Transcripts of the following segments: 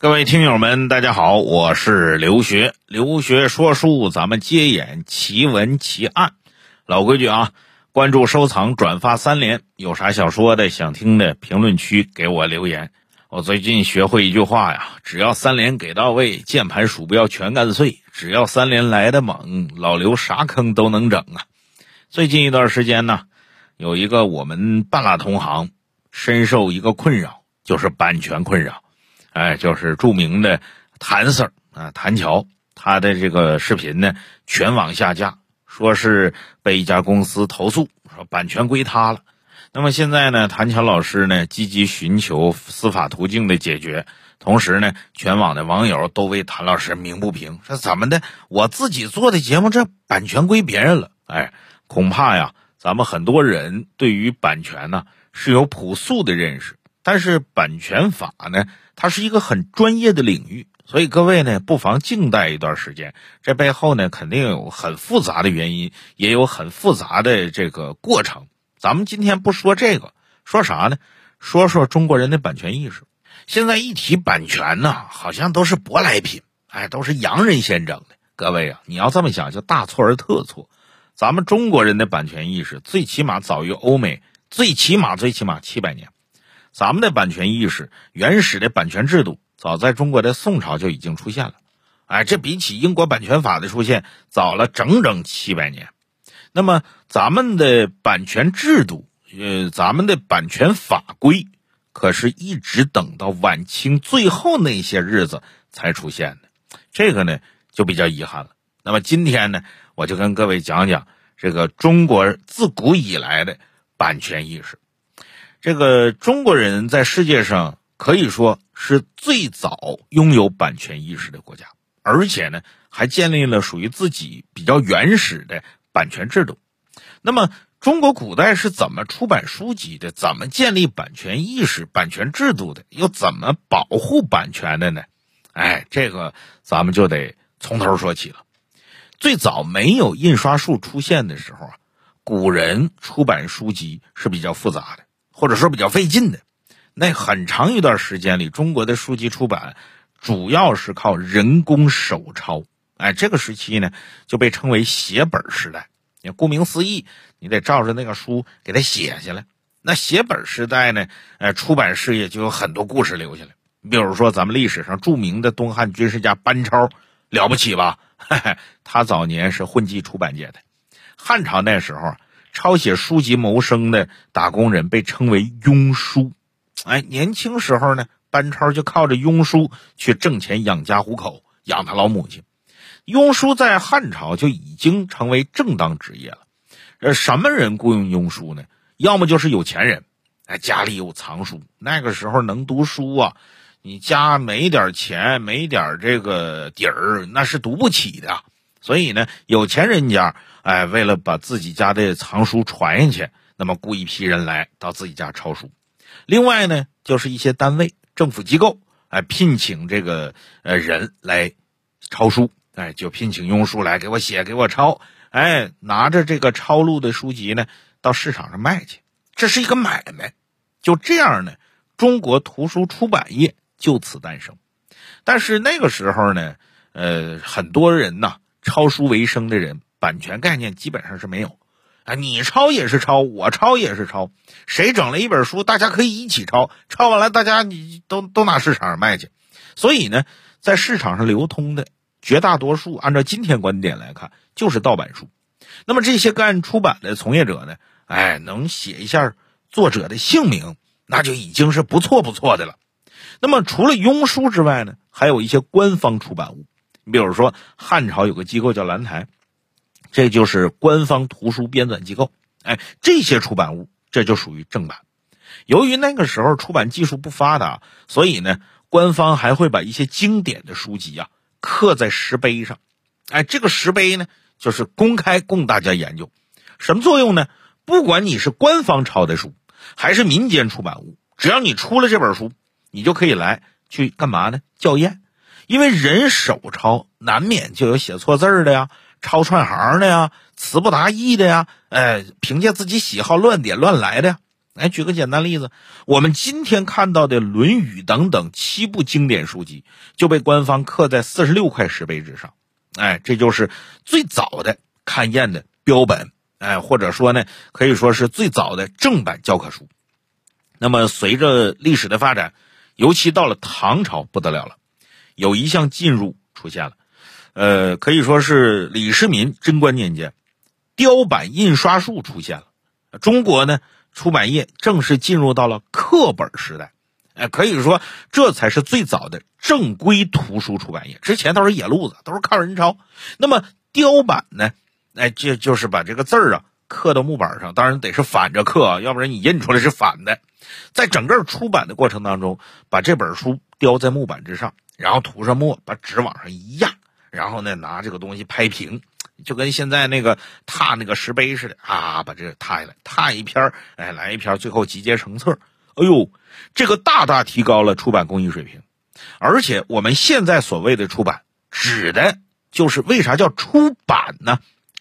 各位听友们，大家好，我是刘学。刘学说书，咱们接演奇闻奇案。老规矩啊，关注、收藏、转发三连。有啥想说的、想听的，评论区给我留言。我最近学会一句话呀，只要三连给到位，键盘鼠标全干碎。只要三连来的猛，老刘啥坑都能整啊。最近一段时间呢，有一个我们半拉同行深受一个困扰，就是版权困扰。哎，就是著名的谭 Sir 啊，谭乔，他的这个视频呢全网下架，说是被一家公司投诉，说版权归他了。那么现在呢，谭乔老师呢积极寻求司法途径的解决，同时呢，全网的网友都为谭老师鸣不平，说怎么的，我自己做的节目这版权归别人了？哎，恐怕呀，咱们很多人对于版权呢是有朴素的认识，但是版权法呢？它是一个很专业的领域，所以各位呢，不妨静待一段时间。这背后呢，肯定有很复杂的原因，也有很复杂的这个过程。咱们今天不说这个，说啥呢？说说中国人的版权意识。现在一提版权呢，好像都是舶来品，哎，都是洋人先整的。各位啊，你要这么想，就大错而特错。咱们中国人的版权意识，最起码早于欧美，最起码最起码七百年。咱们的版权意识、原始的版权制度，早在中国的宋朝就已经出现了。哎，这比起英国版权法的出现早了整整七百年。那么，咱们的版权制度，呃，咱们的版权法规，可是一直等到晚清最后那些日子才出现的。这个呢，就比较遗憾了。那么今天呢，我就跟各位讲讲这个中国自古以来的版权意识。这个中国人在世界上可以说是最早拥有版权意识的国家，而且呢，还建立了属于自己比较原始的版权制度。那么，中国古代是怎么出版书籍的？怎么建立版权意识、版权制度的？又怎么保护版权的呢？哎，这个咱们就得从头说起了。最早没有印刷术出现的时候啊，古人出版书籍是比较复杂的。或者说比较费劲的，那很长一段时间里，中国的书籍出版主要是靠人工手抄。哎，这个时期呢，就被称为写本时代。你顾名思义，你得照着那个书给它写下来。那写本时代呢，呃，出版事业就有很多故事留下来。比如说，咱们历史上著名的东汉军事家班超，了不起吧？他早年是混迹出版界的。汉朝那时候。抄写书籍谋生的打工人被称为庸书，哎，年轻时候呢，班超就靠着庸书去挣钱养家糊口，养他老母亲。庸书在汉朝就已经成为正当职业了。呃，什么人雇佣庸书呢？要么就是有钱人，哎，家里有藏书。那个时候能读书啊，你家没点钱，没点这个底儿，那是读不起的。所以呢，有钱人家。哎，为了把自己家的藏书传下去，那么雇一批人来到自己家抄书。另外呢，就是一些单位、政府机构，哎，聘请这个呃人来抄书，哎，就聘请庸书来给我写、给我抄，哎，拿着这个抄录的书籍呢，到市场上卖去，这是一个买卖。就这样呢，中国图书出版业就此诞生。但是那个时候呢，呃，很多人呐，抄书为生的人。版权概念基本上是没有，啊，你抄也是抄，我抄也是抄，谁整了一本书，大家可以一起抄，抄完了大家你都都拿市场上卖去，所以呢，在市场上流通的绝大多数，按照今天观点来看，就是盗版书。那么这些干出版的从业者呢，哎，能写一下作者的姓名，那就已经是不错不错的了。那么除了庸书之外呢，还有一些官方出版物，你比如说汉朝有个机构叫兰台。这就是官方图书编纂机构，哎，这些出版物这就属于正版。由于那个时候出版技术不发达，所以呢，官方还会把一些经典的书籍啊刻在石碑上，哎，这个石碑呢就是公开供大家研究。什么作用呢？不管你是官方抄的书，还是民间出版物，只要你出了这本书，你就可以来去干嘛呢？校验，因为人手抄难免就有写错字的呀。抄串行的呀，词不达意的呀，哎，凭借自己喜好乱点乱来的呀，来举个简单例子，我们今天看到的《论语》等等七部经典书籍，就被官方刻在四十六块石碑之上。哎，这就是最早的勘验的标本，哎，或者说呢，可以说是最早的正版教科书。那么，随着历史的发展，尤其到了唐朝，不得了了，有一项进入出现了，呃，可以说是李世民贞观年间，雕版印刷术出现了。中国呢，出版业正式进入到了课本时代，哎，可以说这才是最早的正规图书出版业。之前都是野路子，都是靠人抄。那么雕版呢，哎，这就是把这个字儿啊刻到木板上，当然得是反着刻啊，要不然你印出来是反的。在整个出版的过程当中，把这本书雕在木板之上，然后涂上墨，把纸往上一压，然后呢拿这个东西拍平。就跟现在那个拓那个石碑似的啊，把这个拓下来，拓一篇哎，来一篇，最后集结成册。哎呦，这个大大提高了出版工艺水平。而且我们现在所谓的出版，指的就是为啥叫出版呢？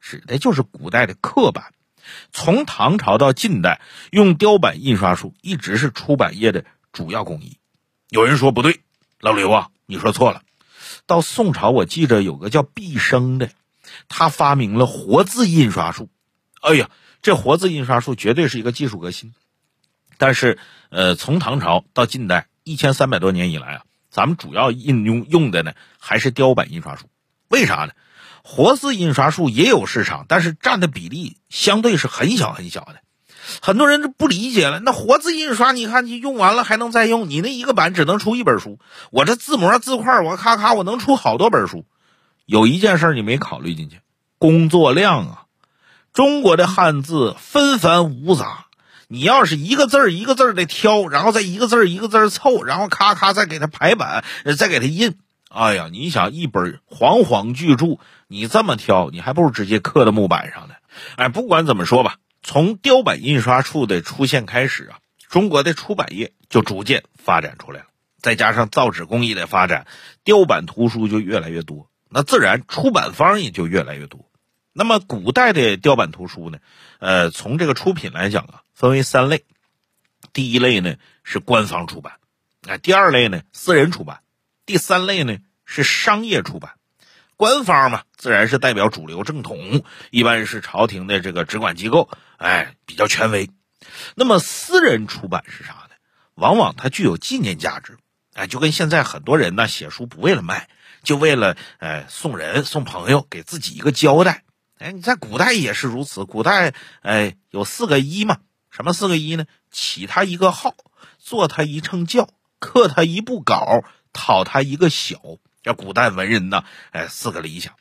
指的就是古代的刻版。从唐朝到近代，用雕版印刷术一直是出版业的主要工艺。有人说不对，老刘啊，你说错了。到宋朝，我记着有个叫毕升的。他发明了活字印刷术，哎呀，这活字印刷术绝对是一个技术革新。但是，呃，从唐朝到近代一千三百多年以来啊，咱们主要应用用的呢还是雕版印刷术。为啥呢？活字印刷术也有市场，但是占的比例相对是很小很小的。很多人就不理解了，那活字印刷，你看你用完了还能再用，你那一个版只能出一本书，我这字模字块，我咔咔我能出好多本书。有一件事你没考虑进去，工作量啊！中国的汉字纷繁芜杂，你要是一个字一个字的挑，然后再一个字一个字凑，然后咔咔再给它排版，再给它印，哎呀，你想一本煌煌巨著，你这么挑，你还不如直接刻在木板上呢。哎，不管怎么说吧，从雕版印刷术的出现开始啊，中国的出版业就逐渐发展出来了。再加上造纸工艺的发展，雕版图书就越来越多。那自然出版方也就越来越多。那么古代的雕版图书呢？呃，从这个出品来讲啊，分为三类。第一类呢是官方出版，啊，第二类呢私人出版，第三类呢是商业出版。官方嘛，自然是代表主流正统，一般是朝廷的这个直管机构，哎，比较权威。那么私人出版是啥呢？往往它具有纪念价值，哎，就跟现在很多人呢写书不为了卖。就为了呃送人送朋友给自己一个交代，哎，你在古代也是如此。古代哎有四个一嘛，什么四个一呢？起他一个号，做他一称教，刻他一部稿，讨他一个小。这古代文人呢，哎，四个理想。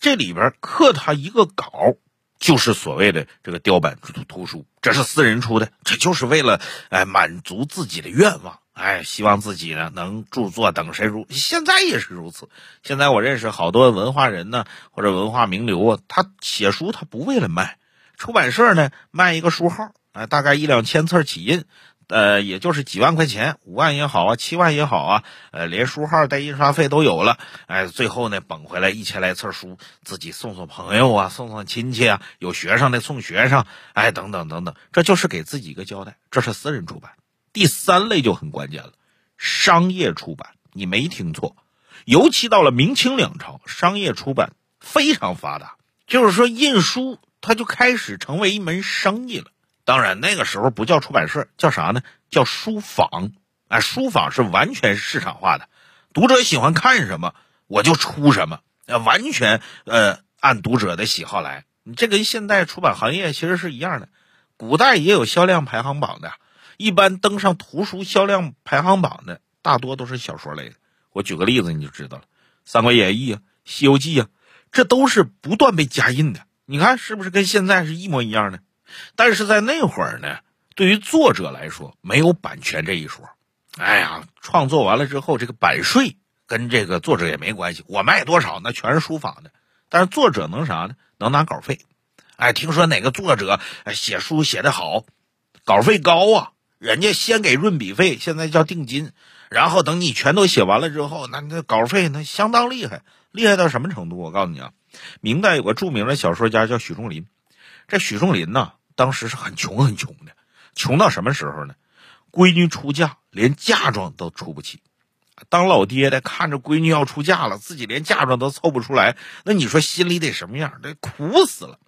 这里边刻他一个稿，就是所谓的这个雕版图图书，这是私人出的，这就是为了哎满足自己的愿望。哎，希望自己呢能著作等身如，现在也是如此。现在我认识好多文化人呢，或者文化名流啊，他写书他不为了卖，出版社呢卖一个书号，哎，大概一两千册起印，呃，也就是几万块钱，五万也好啊，七万也好啊，呃，连书号带印刷费都有了，哎，最后呢捧回来一千来册书，自己送送朋友啊，送送亲戚啊，有学生的送学生，哎，等等等等，这就是给自己一个交代，这是私人出版。第三类就很关键了，商业出版，你没听错，尤其到了明清两朝，商业出版非常发达，就是说印书它就开始成为一门生意了。当然那个时候不叫出版社，叫啥呢？叫书坊。哎，书坊是完全市场化的，读者喜欢看什么，我就出什么，呃，完全呃按读者的喜好来。你这跟现代出版行业其实是一样的，古代也有销量排行榜的。一般登上图书销量排行榜的，大多都是小说类的。我举个例子，你就知道了，《三国演义》啊，《西游记》啊，这都是不断被加印的。你看是不是跟现在是一模一样的？但是在那会儿呢，对于作者来说，没有版权这一说。哎呀，创作完了之后，这个版税跟这个作者也没关系，我卖多少那全是书坊的。但是作者能啥呢？能拿稿费。哎，听说哪个作者写书写得好，稿费高啊。人家先给润笔费，现在叫定金，然后等你全都写完了之后，那那稿费那相当厉害，厉害到什么程度？我告诉你啊，明代有个著名的小说家叫许仲林，这许仲林呢，当时是很穷很穷的，穷到什么时候呢？闺女出嫁，连嫁妆都出不起。当老爹的看着闺女要出嫁了，自己连嫁妆都凑不出来，那你说心里得什么样？得苦死了。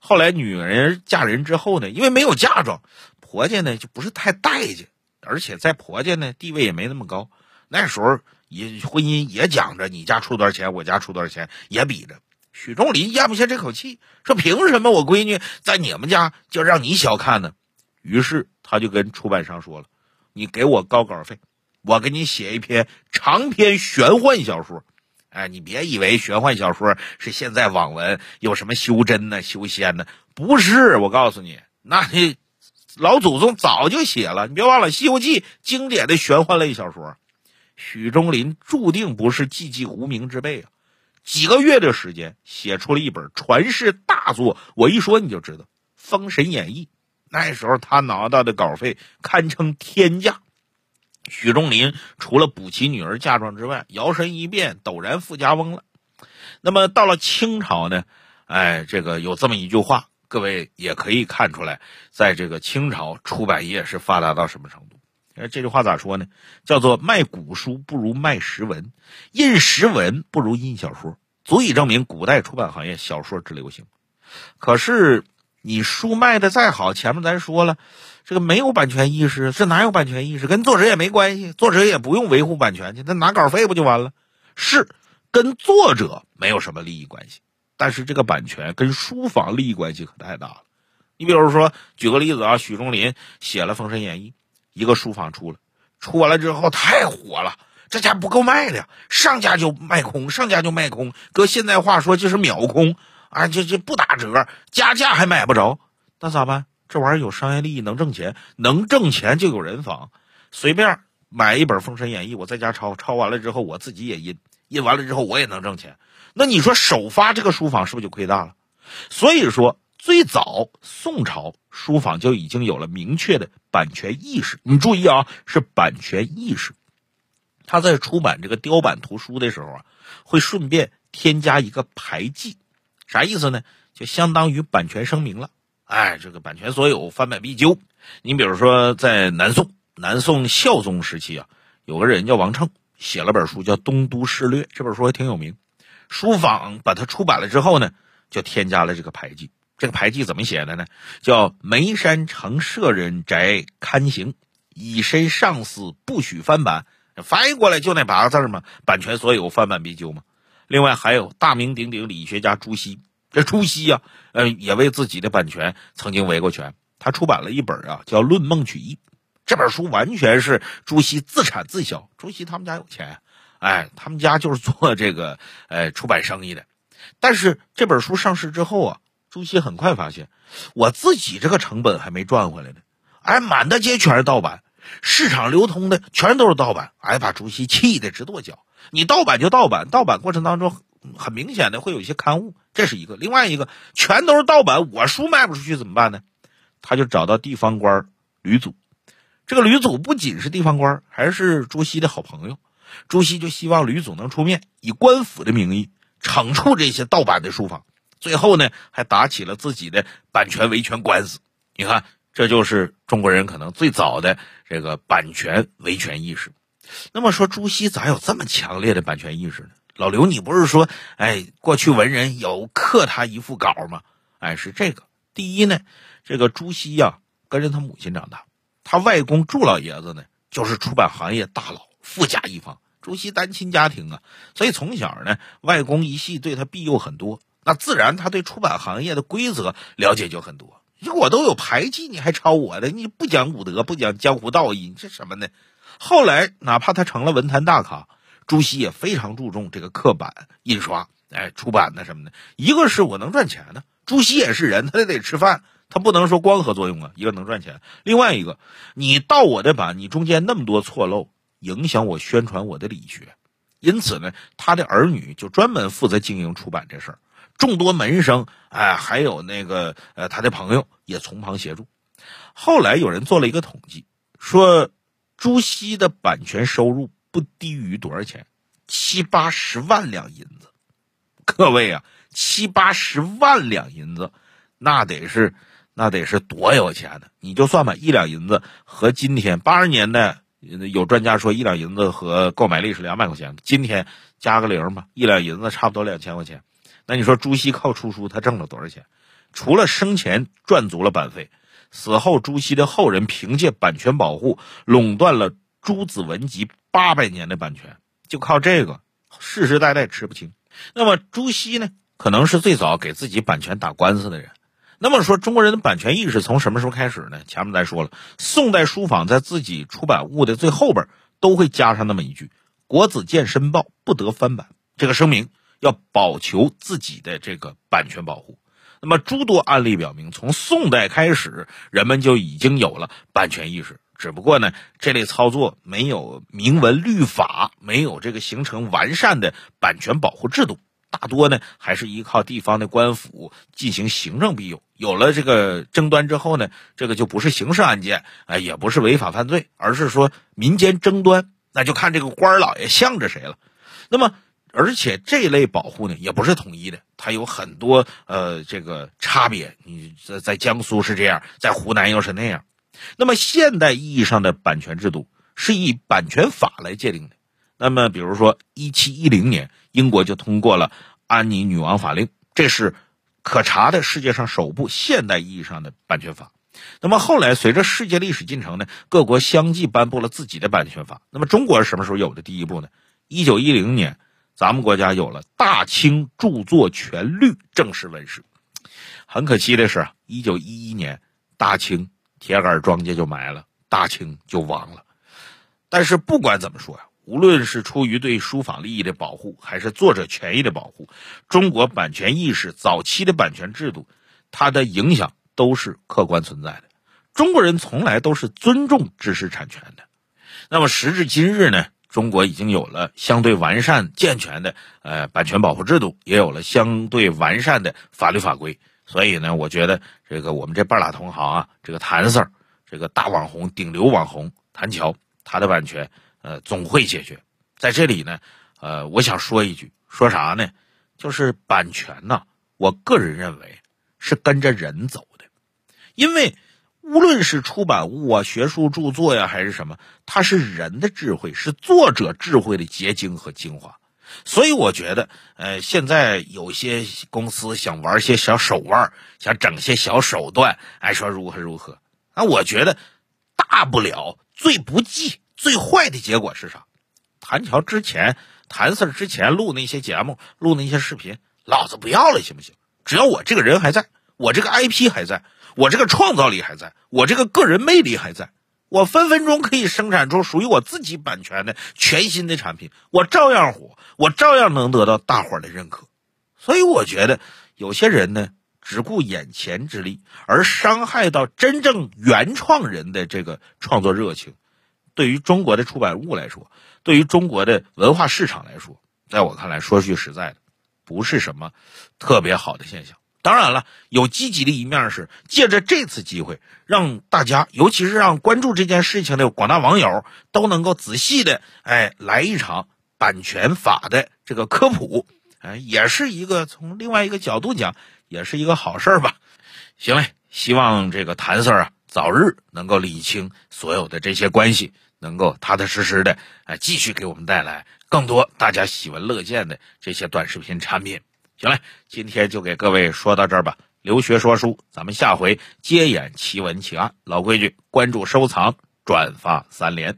后来女人嫁人之后呢，因为没有嫁妆，婆家呢就不是太待见，而且在婆家呢地位也没那么高。那时候也婚姻也讲着你家出多少钱，我家出多少钱，也比着。许仲林咽不下这口气，说凭什么我闺女在你们家就让你小看呢？于是他就跟出版商说了：“你给我高稿费，我给你写一篇长篇玄幻小说。”哎，你别以为玄幻小说是现在网文有什么修真呢、修仙呢？不是，我告诉你，那老祖宗早就写了。你别忘了，《西游记》经典的玄幻类小说，许忠林注定不是寂寂无名之辈啊！几个月的时间写出了一本传世大作，我一说你就知道，《封神演义》。那时候他拿到的稿费堪称天价。许仲林除了补齐女儿嫁妆之外，摇身一变陡然富家翁了。那么到了清朝呢？哎，这个有这么一句话，各位也可以看出来，在这个清朝出版业是发达到什么程度。哎，这句话咋说呢？叫做卖古书不如卖实文，印实文不如印小说，足以证明古代出版行业小说之流行。可是你书卖的再好，前面咱说了。这个没有版权意识，这哪有版权意识？跟作者也没关系，作者也不用维护版权去，他拿稿费不就完了？是跟作者没有什么利益关系，但是这个版权跟书房利益关系可太大了。你比如说，举个例子啊，许仲林写了《封神演义》，一个书房出了，出完了之后太火了，这家不够卖的，上家就卖空，上家就卖空，搁现在话说就是秒空啊，这这不打折，加价还买不着，那咋办？这玩意儿有商业利益，能挣钱，能挣钱就有人仿。随便买一本《封神演义》，我在家抄，抄完了之后我自己也印，印完了之后我也能挣钱。那你说首发这个书房是不是就亏大了？所以说，最早宋朝书坊就已经有了明确的版权意识。你注意啊，是版权意识。他在出版这个雕版图书的时候啊，会顺便添加一个牌记，啥意思呢？就相当于版权声明了。哎，这个版权所有，翻版必究。你比如说，在南宋，南宋孝宗时期啊，有个人叫王称，写了本书叫《东都事略》，这本书还挺有名。书坊把它出版了之后呢，就添加了这个牌记。这个牌记怎么写的呢？叫“眉山城舍人宅刊行，以身上司，不许翻版”。翻译过来就那八个字嘛，版权所有，翻版必究嘛。另外还有大名鼎鼎理学家朱熹。这朱熹呀，呃，也为自己的版权曾经维过权。他出版了一本啊，叫《论孟曲义》。这本书完全是朱熹自产自销。朱熹他们家有钱，哎，他们家就是做这个呃出版生意的。但是这本书上市之后啊，朱熹很快发现，我自己这个成本还没赚回来呢。哎，满大街全是盗版，市场流通的全都是盗版。哎，把朱熹气得直跺脚。你盗版就盗版，盗版过程当中。很明显的会有一些刊物，这是一个；另外一个全都是盗版，我书卖不出去怎么办呢？他就找到地方官吕祖，这个吕祖不仅是地方官，还是朱熹的好朋友。朱熹就希望吕祖能出面，以官府的名义惩处这些盗版的书坊。最后呢，还打起了自己的版权维权官司。你看，这就是中国人可能最早的这个版权维权意识。那么说，朱熹咋有这么强烈的版权意识呢？老刘，你不是说，哎，过去文人有刻他一副稿吗？哎，是这个。第一呢，这个朱熹呀，跟着他母亲长大，他外公祝老爷子呢，就是出版行业大佬，富甲一方。朱熹单亲家庭啊，所以从小呢，外公一系对他庇佑很多，那自然他对出版行业的规则了解就很多。我都有牌记，你还抄我的？你不讲武德，不讲江湖道义，你这什么呢？后来哪怕他成了文坛大咖。朱熹也非常注重这个刻版、印刷、哎出版的什么的。一个是我能赚钱呢，朱熹也是人，他得得吃饭，他不能说光合作用啊。一个能赚钱，另外一个你盗我的版，你中间那么多错漏，影响我宣传我的理学。因此呢，他的儿女就专门负责经营出版这事儿，众多门生哎，还有那个呃他的朋友也从旁协助。后来有人做了一个统计，说朱熹的版权收入。不低于多少钱？七八十万两银子，各位啊，七八十万两银子，那得是那得是多有钱的？你就算吧，一两银子和今天八十年代有专家说一两银子和购买力是两百块钱，今天加个零吧，一两银子差不多两千块钱。那你说朱熹靠出书，他挣了多少钱？除了生前赚足了版费，死后朱熹的后人凭借版权保护垄断了朱子文集八百年的版权，就靠这个世世代代吃不清。那么朱熹呢，可能是最早给自己版权打官司的人。那么说，中国人的版权意识从什么时候开始呢？前面咱说了，宋代书坊在自己出版物的最后边都会加上那么一句：“国子监申报不得翻版。”这个声明要保求自己的这个版权保护。那么诸多案例表明，从宋代开始，人们就已经有了版权意识，只不过呢，这类操作没有明文律法，没有这个形成完善的版权保护制度。大多呢还是依靠地方的官府进行行政庇佑。有了这个争端之后呢，这个就不是刑事案件，哎，也不是违法犯罪，而是说民间争端，那就看这个官老爷向着谁了。那么，而且这类保护呢也不是统一的，它有很多呃这个差别。你在在江苏是这样，在湖南又是那样。那么现代意义上的版权制度是以版权法来界定的。那么，比如说，一七一零年，英国就通过了《安妮女王法令》，这是可查的世界上首部现代意义上的版权法。那么后来，随着世界历史进程呢，各国相继颁布了自己的版权法。那么中国是什么时候有的第一部呢？一九一零年，咱们国家有了《大清著作权律》正式问世。很可惜的是，一九一一年，大清铁杆庄稼就埋了，大清就亡了。但是不管怎么说呀。无论是出于对书法利益的保护，还是作者权益的保护，中国版权意识早期的版权制度，它的影响都是客观存在的。中国人从来都是尊重知识产权的。那么时至今日呢，中国已经有了相对完善健全的呃版权保护制度，也有了相对完善的法律法规。所以呢，我觉得这个我们这半拉同行啊，这个谭 Sir，这个大网红、顶流网红谭乔，他的版权。呃，总会解决。在这里呢，呃，我想说一句，说啥呢？就是版权呢，我个人认为是跟着人走的，因为无论是出版物啊、学术著作呀，还是什么，它是人的智慧，是作者智慧的结晶和精华。所以我觉得，呃，现在有些公司想玩些小手腕，想整些小手段，哎，说如何如何，那我觉得大不了最不济。最坏的结果是啥？谭乔之前，谭 Sir 之前录那些节目，录那些视频，老子不要了，行不行？只要我这个人还在，我这个 IP 还在，我这个创造力还在，我这个个人魅力还在，我分分钟可以生产出属于我自己版权的全新的产品，我照样火，我照样能得到大伙的认可。所以我觉得有些人呢，只顾眼前之利，而伤害到真正原创人的这个创作热情。对于中国的出版物来说，对于中国的文化市场来说，在我看来，说句实在的，不是什么特别好的现象。当然了，有积极的一面是借着这次机会，让大家，尤其是让关注这件事情的广大网友，都能够仔细的哎来一场版权法的这个科普，哎，也是一个从另外一个角度讲，也是一个好事吧。行嘞，希望这个谭 Sir 啊，早日能够理清所有的这些关系。能够踏踏实实的，哎，继续给我们带来更多大家喜闻乐见的这些短视频产品。行了，今天就给各位说到这儿吧。留学说书，咱们下回接演奇闻奇案。老规矩，关注、收藏、转发三连。